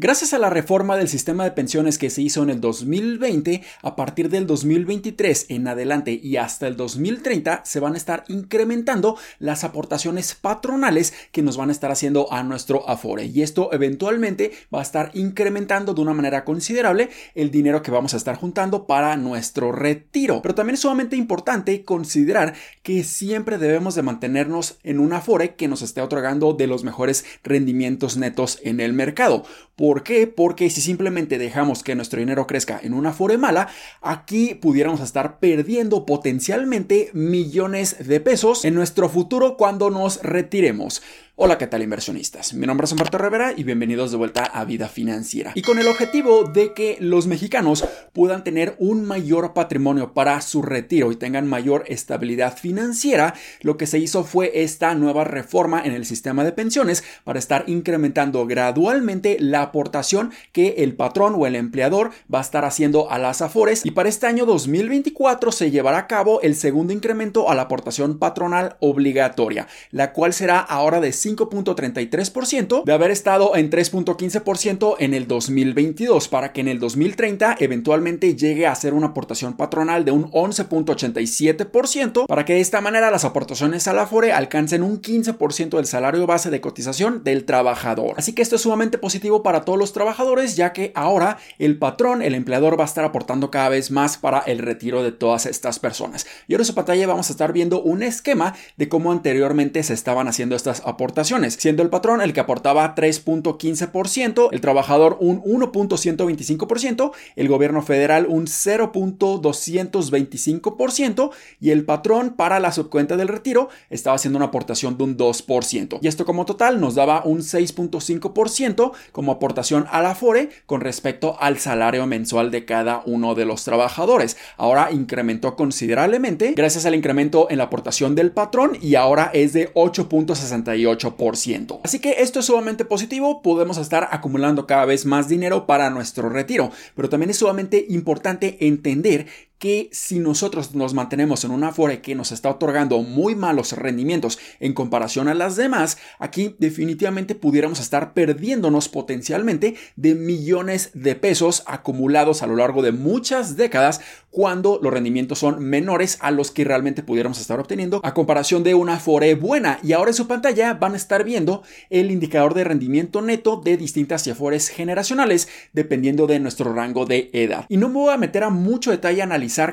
Gracias a la reforma del sistema de pensiones que se hizo en el 2020, a partir del 2023 en adelante y hasta el 2030 se van a estar incrementando las aportaciones patronales que nos van a estar haciendo a nuestro Afore. Y esto eventualmente va a estar incrementando de una manera considerable el dinero que vamos a estar juntando para nuestro retiro. Pero también es sumamente importante considerar que siempre debemos de mantenernos en un Afore que nos esté otorgando de los mejores rendimientos netos en el mercado. ¿Por qué? Porque si simplemente dejamos que nuestro dinero crezca en una fore mala, aquí pudiéramos estar perdiendo potencialmente millones de pesos en nuestro futuro cuando nos retiremos. Hola, ¿qué tal inversionistas? Mi nombre es Humberto Rivera y bienvenidos de vuelta a Vida Financiera. Y con el objetivo de que los mexicanos puedan tener un mayor patrimonio para su retiro y tengan mayor estabilidad financiera, lo que se hizo fue esta nueva reforma en el sistema de pensiones para estar incrementando gradualmente la aportación que el patrón o el empleador va a estar haciendo a las afores y para este año 2024 se llevará a cabo el segundo incremento a la aportación patronal obligatoria, la cual será ahora de 5.33% de haber estado en 3.15% en el 2022 para que en el 2030 eventualmente llegue a ser una aportación patronal de un 11.87% para que de esta manera las aportaciones a la FORE alcancen un 15% del salario base de cotización del trabajador. Así que esto es sumamente positivo para todos los trabajadores ya que ahora el patrón, el empleador va a estar aportando cada vez más para el retiro de todas estas personas. Y ahora en su pantalla vamos a estar viendo un esquema de cómo anteriormente se estaban haciendo estas aportaciones siendo el patrón el que aportaba 3.15%, el trabajador un 1.125%, el gobierno federal un 0.225% y el patrón para la subcuenta del retiro estaba haciendo una aportación de un 2%. Y esto como total nos daba un 6.5% como aportación a la FORE con respecto al salario mensual de cada uno de los trabajadores. Ahora incrementó considerablemente gracias al incremento en la aportación del patrón y ahora es de 8.68 Así que esto es sumamente positivo, podemos estar acumulando cada vez más dinero para nuestro retiro, pero también es sumamente importante entender que si nosotros nos mantenemos en una Afore que nos está otorgando muy malos rendimientos en comparación a las demás, aquí definitivamente pudiéramos estar perdiéndonos potencialmente de millones de pesos acumulados a lo largo de muchas décadas cuando los rendimientos son menores a los que realmente pudiéramos estar obteniendo a comparación de una Afore buena. Y ahora en su pantalla van a estar viendo el indicador de rendimiento neto de distintas Afores generacionales dependiendo de nuestro rango de edad. Y no me voy a meter a mucho detalle a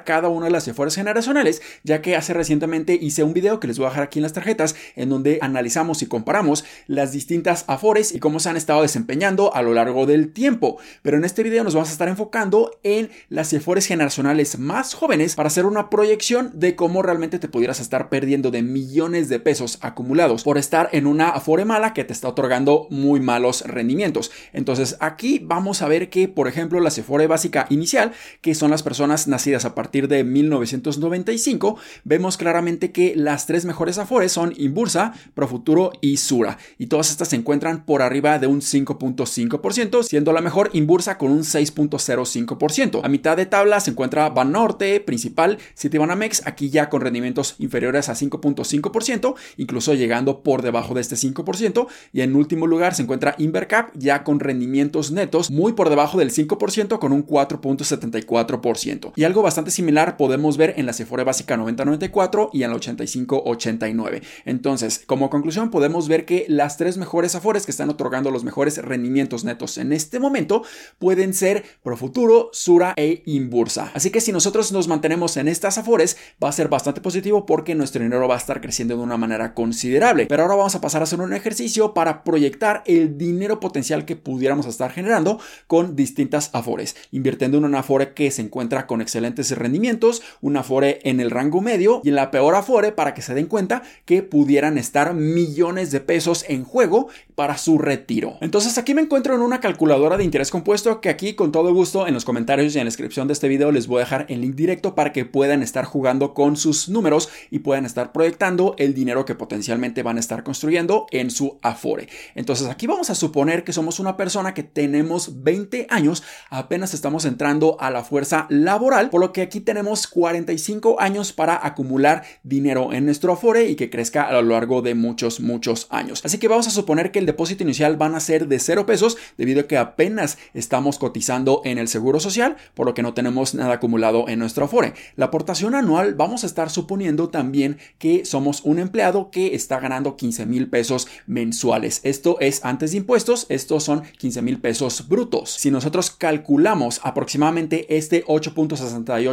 cada una de las esfuerzos generacionales, ya que hace recientemente hice un video que les voy a dejar aquí en las tarjetas, en donde analizamos y comparamos las distintas afores y cómo se han estado desempeñando a lo largo del tiempo. Pero en este video nos vamos a estar enfocando en las afores generacionales más jóvenes para hacer una proyección de cómo realmente te pudieras estar perdiendo de millones de pesos acumulados por estar en una afore mala que te está otorgando muy malos rendimientos. Entonces aquí vamos a ver que, por ejemplo, la afore básica inicial, que son las personas nacidas a partir de 1995, vemos claramente que las tres mejores afores son Inbursa, Profuturo y Sura. Y todas estas se encuentran por arriba de un 5.5%, siendo la mejor Inbursa con un 6.05%. A mitad de tabla se encuentra Banorte, Principal, Citibanamex, aquí ya con rendimientos inferiores a 5.5%, incluso llegando por debajo de este 5%. Y en último lugar se encuentra Invercap, ya con rendimientos netos muy por debajo del 5% con un 4.74%. Y algo bastante bastante similar podemos ver en la Sephora básica 9094 y en la 8589. Entonces, como conclusión, podemos ver que las tres mejores Afores que están otorgando los mejores rendimientos netos en este momento pueden ser Profuturo, Sura e Inbursa. Así que si nosotros nos mantenemos en estas Afores, va a ser bastante positivo porque nuestro dinero va a estar creciendo de una manera considerable. Pero ahora vamos a pasar a hacer un ejercicio para proyectar el dinero potencial que pudiéramos estar generando con distintas Afores, invirtiendo en una Afore que se encuentra con excelentes rendimientos, un Afore en el rango medio y en la peor Afore para que se den cuenta que pudieran estar millones de pesos en juego para su retiro. Entonces aquí me encuentro en una calculadora de interés compuesto que aquí con todo gusto en los comentarios y en la descripción de este video les voy a dejar el link directo para que puedan estar jugando con sus números y puedan estar proyectando el dinero que potencialmente van a estar construyendo en su Afore. Entonces aquí vamos a suponer que somos una persona que tenemos 20 años, apenas estamos entrando a la fuerza laboral, por lo aquí tenemos 45 años para acumular dinero en nuestro Afore y que crezca a lo largo de muchos, muchos años. Así que vamos a suponer que el depósito inicial van a ser de 0 pesos debido a que apenas estamos cotizando en el Seguro Social, por lo que no tenemos nada acumulado en nuestro Afore. La aportación anual vamos a estar suponiendo también que somos un empleado que está ganando 15 mil pesos mensuales. Esto es antes de impuestos, estos son 15 mil pesos brutos. Si nosotros calculamos aproximadamente este 8.68%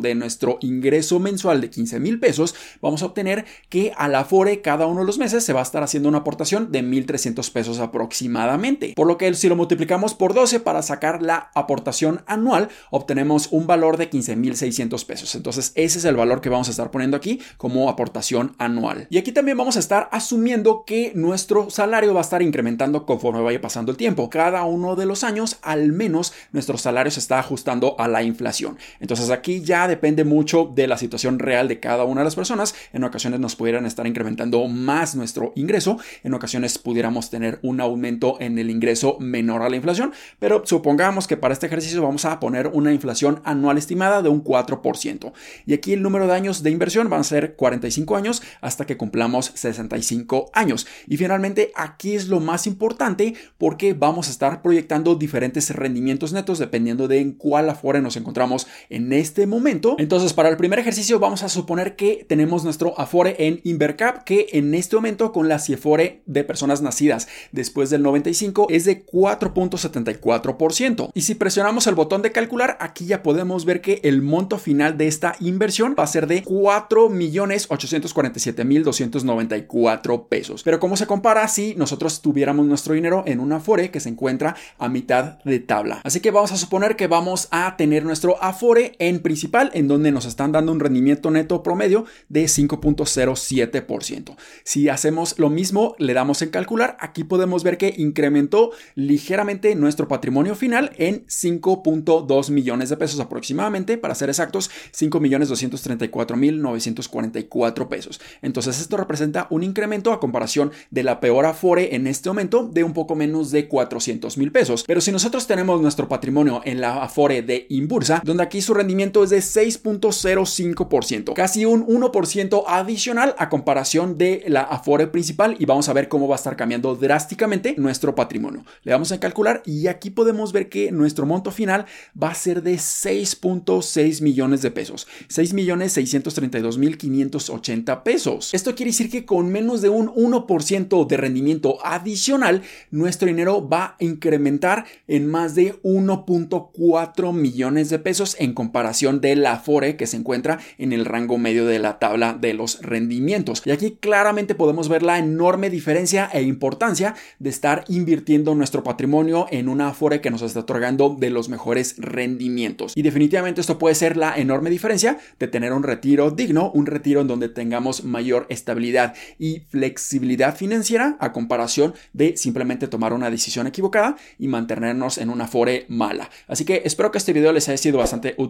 de nuestro ingreso mensual de 15 mil pesos, vamos a obtener que a la Afore cada uno de los meses se va a estar haciendo una aportación de 1.300 pesos aproximadamente. Por lo que si lo multiplicamos por 12 para sacar la aportación anual, obtenemos un valor de 15.600 pesos. Entonces ese es el valor que vamos a estar poniendo aquí como aportación anual. Y aquí también vamos a estar asumiendo que nuestro salario va a estar incrementando conforme vaya pasando el tiempo. Cada uno de los años, al menos, nuestro salario se está ajustando a la inflación. Entonces aquí ya depende mucho de la situación real de cada una de las personas. En ocasiones nos pudieran estar incrementando más nuestro ingreso, en ocasiones pudiéramos tener un aumento en el ingreso menor a la inflación, pero supongamos que para este ejercicio vamos a poner una inflación anual estimada de un 4%. Y aquí el número de años de inversión van a ser 45 años hasta que cumplamos 65 años. Y finalmente aquí es lo más importante porque vamos a estar proyectando diferentes rendimientos netos dependiendo de en cuál afore nos encontramos en este momento. Entonces para el primer ejercicio vamos a suponer que tenemos nuestro afore en Invercap que en este momento con la CIEFORE de personas nacidas después del 95 es de 4.74%. Y si presionamos el botón de calcular, aquí ya podemos ver que el monto final de esta inversión va a ser de 4.847.294 pesos. Pero ¿cómo se compara si nosotros tuviéramos nuestro dinero en una Afore que se encuentra a mitad de tabla? Así que vamos a suponer que vamos a tener nuestro Afore en principal, en donde nos están dando un rendimiento neto promedio de 5.07%. Si hacemos lo mismo, le damos en calcular, aquí podemos ver que incrementó ligeramente nuestro patrimonio final en 5.2 millones de pesos aproximadamente, para ser exactos, 5.234.944 pesos. Entonces esto representa un incremento a comparación de la peor Afore en este momento de un poco menos de 400 mil pesos. Pero si nosotros tenemos nuestro patrimonio en la Afore de Inbursa, donde aquí su rendimiento es de 6.05%, casi un 1% adicional a comparación de la Afore principal y vamos a ver cómo va a estar cambiando drásticamente nuestro patrimonio. Le vamos a calcular y aquí podemos ver que nuestro monto final va a ser de 6.6 millones de pesos, 6 millones 632 mil 580 pesos. Esto quiere decir que con menos de un 1% de rendimiento adicional, nuestro dinero va a incrementar en más de 1.4 millones de pesos en comparación de la Afore que se encuentra en el rango medio de la tabla de los rendimientos. Y aquí claramente podemos ver la enorme diferencia e importancia de estar invirtiendo nuestro patrimonio en una Afore que nos está otorgando de los mejores rendimientos. Y definitivamente esto puede ser la enorme diferencia de tener un retiro digno, un retiro en donde tengamos mayor estabilidad y flexibilidad financiera a comparación de simplemente tomar una decisión equivocada y mantenernos en una Afore mala. Así que espero que este video les haya sido bastante útil